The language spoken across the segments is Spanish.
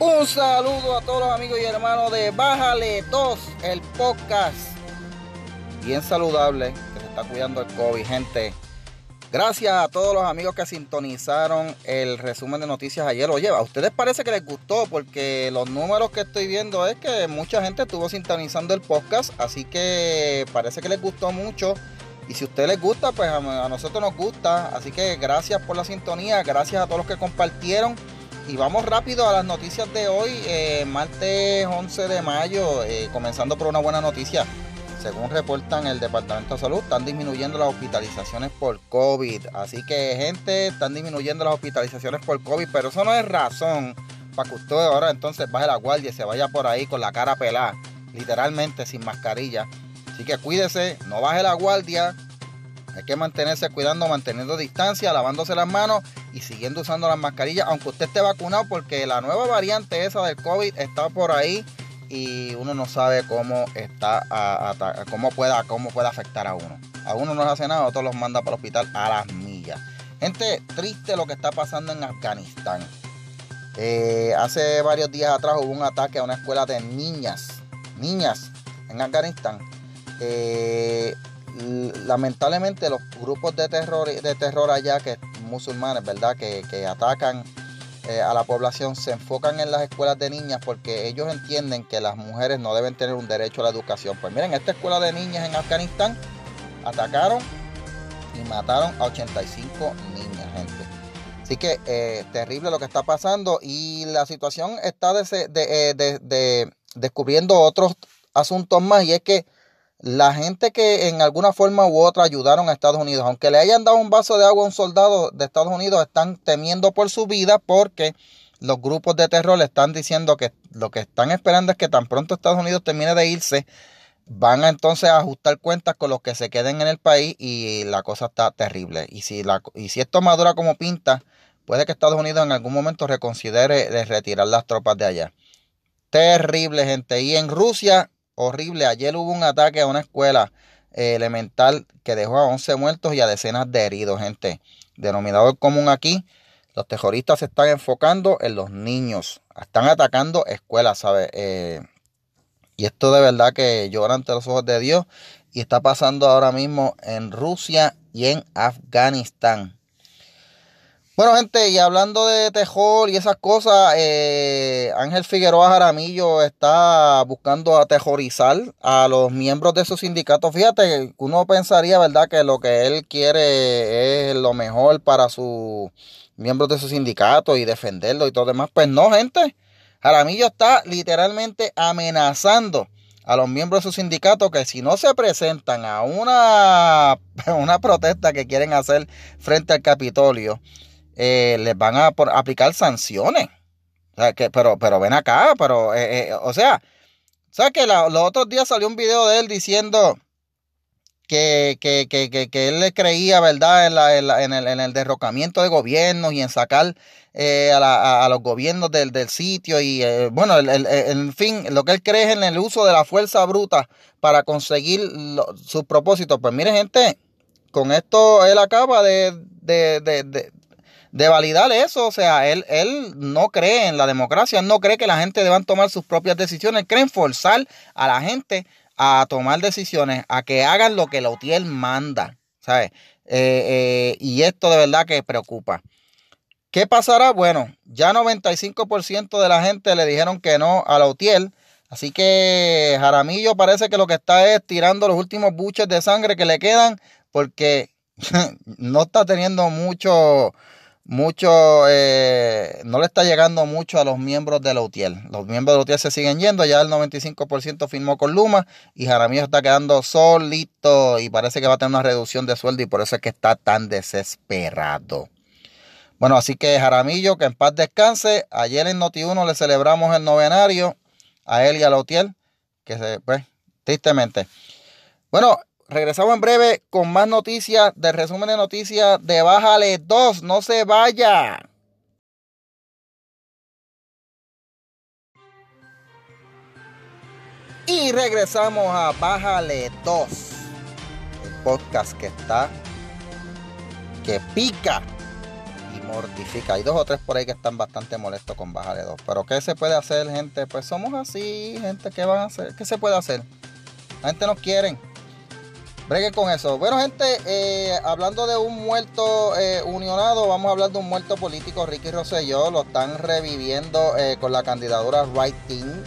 Un saludo a todos los amigos y hermanos de Bájale 2, el podcast. Bien saludable, que se está cuidando el COVID, gente. Gracias a todos los amigos que sintonizaron el resumen de noticias ayer. Oye, a ustedes parece que les gustó porque los números que estoy viendo es que mucha gente estuvo sintonizando el podcast, así que parece que les gustó mucho. Y si a ustedes les gusta, pues a, nosotros nos gusta. Así que gracias por la sintonía, gracias a todos los que compartieron. Y vamos rápido a las noticias de hoy, eh, martes 11 de mayo, eh, comenzando por una buena noticia. Según reportan el Departamento de Salud, están disminuyendo las hospitalizaciones por COVID. Así que, gente, están disminuyendo las hospitalizaciones por COVID, pero eso no es razón para que usted ahora entonces baje la guardia y se vaya por ahí con la cara pelada, literalmente sin mascarilla. Así que cuídese, no baje la guardia. Hay que mantenerse cuidando, manteniendo distancia, lavándose las manos siguiendo usando las mascarillas, aunque usted esté vacunado, porque la nueva variante esa del COVID está por ahí y uno no sabe cómo está cómo pueda cómo puede afectar a uno. A uno no le hace nada, a otros los manda para el hospital a las millas. Gente, triste lo que está pasando en Afganistán. Eh, hace varios días atrás hubo un ataque a una escuela de niñas, niñas en Afganistán. Eh, lamentablemente los grupos de terror, de terror allá, que musulmanes, ¿verdad? Que, que atacan eh, a la población se enfocan en las escuelas de niñas porque ellos entienden que las mujeres no deben tener un derecho a la educación. Pues miren, esta escuela de niñas en Afganistán atacaron y mataron a 85 niñas, gente. Así que eh, terrible lo que está pasando y la situación está eh, descubriendo otros asuntos más y es que la gente que en alguna forma u otra ayudaron a Estados Unidos, aunque le hayan dado un vaso de agua a un soldado de Estados Unidos, están temiendo por su vida porque los grupos de terror le están diciendo que lo que están esperando es que tan pronto Estados Unidos termine de irse, van a entonces a ajustar cuentas con los que se queden en el país y la cosa está terrible. Y si, la, y si esto madura como pinta, puede que Estados Unidos en algún momento reconsidere de retirar las tropas de allá. Terrible, gente. Y en Rusia horrible. Ayer hubo un ataque a una escuela eh, elemental que dejó a 11 muertos y a decenas de heridos, gente. Denominador común aquí, los terroristas se están enfocando en los niños. Están atacando escuelas, ¿sabes? Eh, y esto de verdad que llora ante los ojos de Dios. Y está pasando ahora mismo en Rusia y en Afganistán. Bueno, gente, y hablando de Tejol y esas cosas, eh, Ángel Figueroa Jaramillo está buscando atejorizar a los miembros de su sindicato. Fíjate, uno pensaría, ¿verdad?, que lo que él quiere es lo mejor para sus miembros de su sindicato y defenderlo y todo demás. Pues no, gente. Jaramillo está literalmente amenazando a los miembros de su sindicato que si no se presentan a una, una protesta que quieren hacer frente al Capitolio, eh, les van a aplicar sanciones. pero, ven acá, pero, eh, eh, o sea, ¿sabes que los otros días salió un video de él diciendo que, que, él le creía, ¿verdad?, en, la, en, el, en, el, derrocamiento de gobiernos y en sacar a, a, los gobiernos del, sitio y, bueno, el, en fin, lo que él cree es en el uso de la fuerza bruta para conseguir sus propósitos. Pues mire, gente, con esto él acaba de validar eso. O sea, él, él no cree en la democracia, él no cree que la gente deban tomar sus propias decisiones, cree en forzar a la gente a tomar decisiones, a que hagan lo que la UTIEL manda, ¿sabes? Eh, eh, y esto de verdad que preocupa. ¿Qué pasará? Bueno, ya 95% de la gente le dijeron que no a la UTIEL. Así que Jaramillo parece que lo que está es tirando los últimos buches de sangre que le quedan porque no está teniendo mucho, mucho, eh, no le está llegando mucho a los miembros de la UTIEL. Los miembros de la UTIEL se siguen yendo, ya el 95% firmó con Luma y Jaramillo está quedando solito y parece que va a tener una reducción de sueldo y por eso es que está tan desesperado. Bueno, así que Jaramillo, que en paz descanse. Ayer en Noti1 le celebramos el novenario a él y a la UTIEL, que se, pues, tristemente. Bueno, regresamos en breve con más noticias del resumen de noticias de Bájale 2. No se vaya. Y regresamos a Bájale 2. El podcast que está que pica. y mortifica. Hay dos o tres por ahí que están bastante molestos con Bájale 2. Pero ¿qué se puede hacer, gente? Pues somos así, gente. ¿Qué van a hacer? ¿Qué se puede hacer? La gente nos quiere. Bregue con eso. Bueno, gente, eh, hablando de un muerto eh, unionado, vamos a hablar de un muerto político, Ricky Rosselló. Lo están reviviendo eh, con la candidatura Right Team.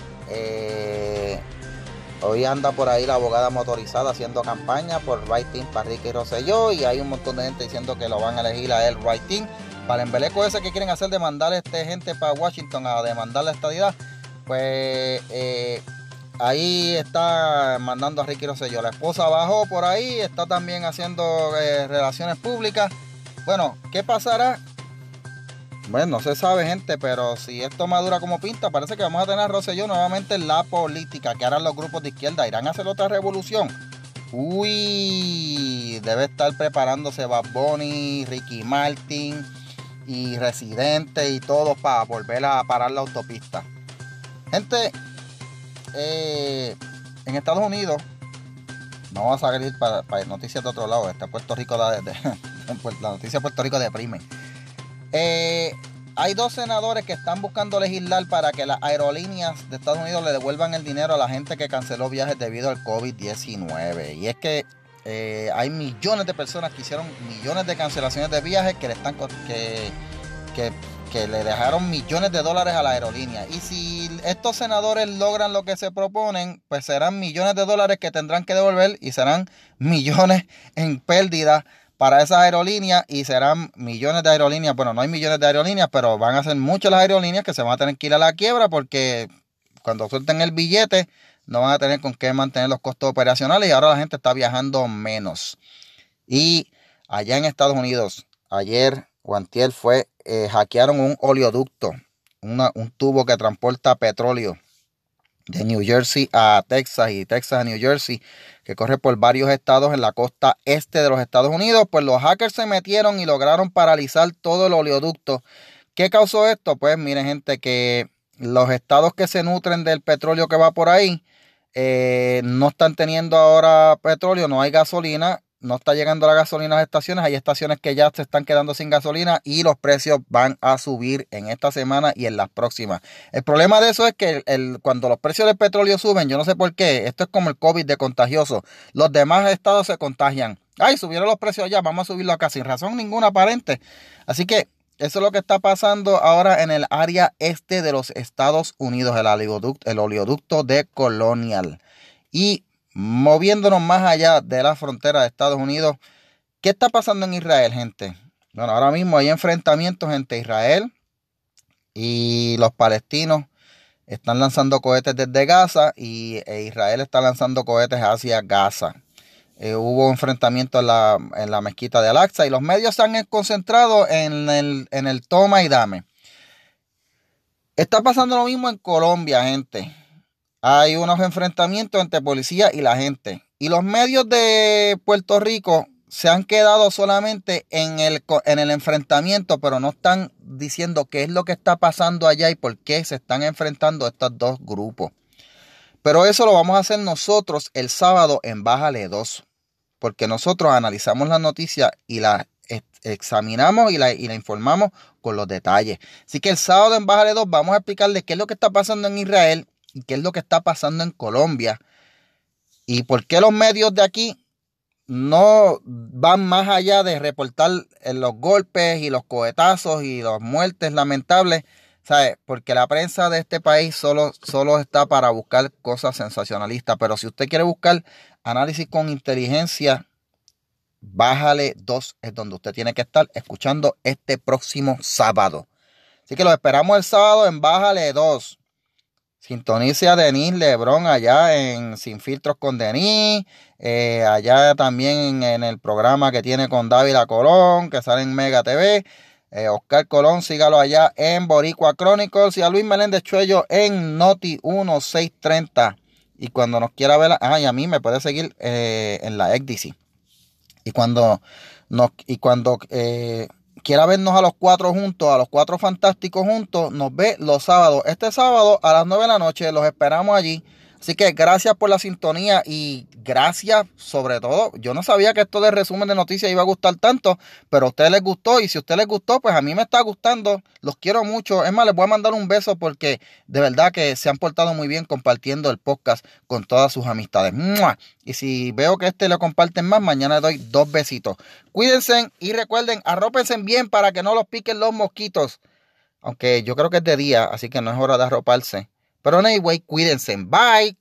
hoy anda por ahí la abogada motorizada haciendo campaña por Right Team para Ricky Rosselló. Y hay un montón de gente diciendo que lo van a elegir a él Right Team. Para el embeleco ese que quieren hacer de mandar este gente para Washington a demandar la estadidad, pues Ahí está mandando a Ricky Rosselló. La esposa bajó por ahí, está también haciendo eh, relaciones públicas. Bueno, ¿qué pasará? Bueno, no se sabe, gente, pero si esto madura como pinta, parece que vamos a tener a Rosselló nuevamente en la política. que harán los grupos de izquierda? ¿Irán a hacer otra revolución? Uy, debe estar preparándose Bad Bunny, Ricky Martin y Residente y todo para volver a parar la autopista. Gente, eh, en Estados Unidos, vamos a salir para, noticias de otro lado. Está Puerto Rico, de, la noticia de Puerto Rico deprime. Eh, hay dos senadores que están buscando legislar para que las aerolíneas de Estados Unidos le devuelvan el dinero a la gente que canceló viajes debido al COVID-19. Y es que eh, hay millones de personas que hicieron millones de cancelaciones de viajes que le están que que le dejaron millones de dólares a la aerolínea. Y si estos senadores logran lo que se proponen, pues serán millones de dólares que tendrán que devolver y serán millones en pérdida para esas aerolíneas y serán millones de aerolíneas. Bueno, no hay millones de aerolíneas, pero van a ser muchas las aerolíneas que se van a tener que ir a la quiebra porque cuando suelten el billete no van a tener con qué mantener los costos operacionales y ahora la gente está viajando menos. Y allá en Estados Unidos, ayer Guantiel fue, eh, hackearon un oleoducto, un tubo que transporta petróleo de New Jersey a Texas y Texas a New Jersey, que corre por varios estados en la costa este de los Estados Unidos, pues los hackers se metieron y lograron paralizar todo el oleoducto. ¿Qué causó esto? Pues miren gente que los estados que se nutren del petróleo que va por ahí eh, no están teniendo ahora petróleo, no hay gasolina no está llegando la gasolina a las estaciones. Hay estaciones que ya se están quedando sin gasolina y los precios van a subir en esta semana y en las próximas. El problema de eso es que el, cuando los precios del petróleo suben, yo no sé por qué, esto es como el COVID de contagioso. Los demás estados se contagian. Ay, subieron los precios allá, vamos a subirlo acá sin razón ninguna aparente. Así que eso es lo que está pasando ahora en el área este de los Estados Unidos, el oleoducto, el oleoducto de Colonial. Y moviéndonos más allá de la frontera de Estados Unidos, ¿qué está pasando en Israel, gente? Bueno, ahora mismo hay enfrentamientos entre Israel y los palestinos. Están lanzando cohetes desde Gaza y e Israel está lanzando cohetes hacia Gaza. Eh, hubo enfrentamientos en la, en la mezquita de Al-Aqsa y los medios se han concentrado en el, en el toma y dame. Está pasando lo mismo en Colombia, gente hay unos enfrentamientos entre policía y la gente. Y los medios de Puerto Rico se han quedado solamente en el, en el enfrentamiento, pero no están diciendo qué es lo que está pasando allá y por qué se están enfrentando estos dos grupos. Pero eso lo vamos a hacer nosotros el sábado en Bájale 2, porque nosotros analizamos la noticia y la examinamos y la, y la, informamos con los detalles. Así que el sábado en Bájale 2 vamos a explicarles qué es lo que está pasando en Israel qué es lo que está pasando en Colombia y por qué los medios de aquí no van más allá de reportar los golpes y los cohetazos y las muertes lamentables, ¿sabes? Porque la prensa de este país solo, solo está para buscar cosas sensacionalistas, pero si usted quiere buscar análisis con inteligencia, bájale dos, es donde usted tiene que estar escuchando este próximo sábado. Así que lo esperamos el sábado en Bájale 2. Sintonice a Denis Lebron allá en Sin Filtros con Denis, eh, allá también en el programa que tiene con David Colón, que sale en Mega TV. Eh, Oscar Colón, sígalo allá en Boricua Chronicles y a Luis Meléndez Chuello en Noti 1630. Y cuando nos quiera ver, ah, y a mí me puede seguir eh, en la XDC. Y cuando nos, y cuando quiera vernos a los cuatro juntos, a los cuatro fantásticos juntos, nos ve los sábados. Este sábado a las 9 de la noche los esperamos allí. Así que gracias por la sintonía y gracias sobre todo. Yo no sabía que esto de resumen de noticias iba a gustar tanto, pero a ustedes les gustó y si a ustedes les gustó, pues a mí me está gustando. Los quiero mucho. Es más, les voy a mandar un beso porque de verdad que se han portado muy bien compartiendo el podcast con todas sus amistades. Y si veo que este lo comparten más, mañana doy dos besitos. Cuídense y recuerden, arrópense bien para que no los piquen los mosquitos. Aunque yo creo que es de día, así que no es hora de arroparse. Pero anyway, cuídense. Bye.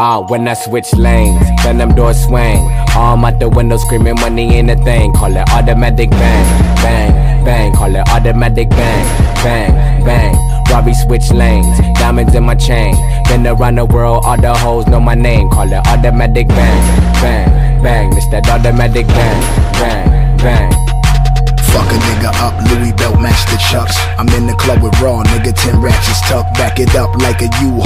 Ah, when I switch lanes, then them doors swing. Arm out the window screaming money ain't a thing. Call it automatic bang, bang, bang. Call it automatic bang, bang, bang. Robbie switch lanes, diamonds in my chain. Been around the world, all the hoes know my name. Call it automatic bang, bang, bang. That automatic bang, bang, bang. Fuck a nigga up, Louis belt match the chucks. I'm in the club with raw, nigga, 10 ratchets tucked, back it up like a U.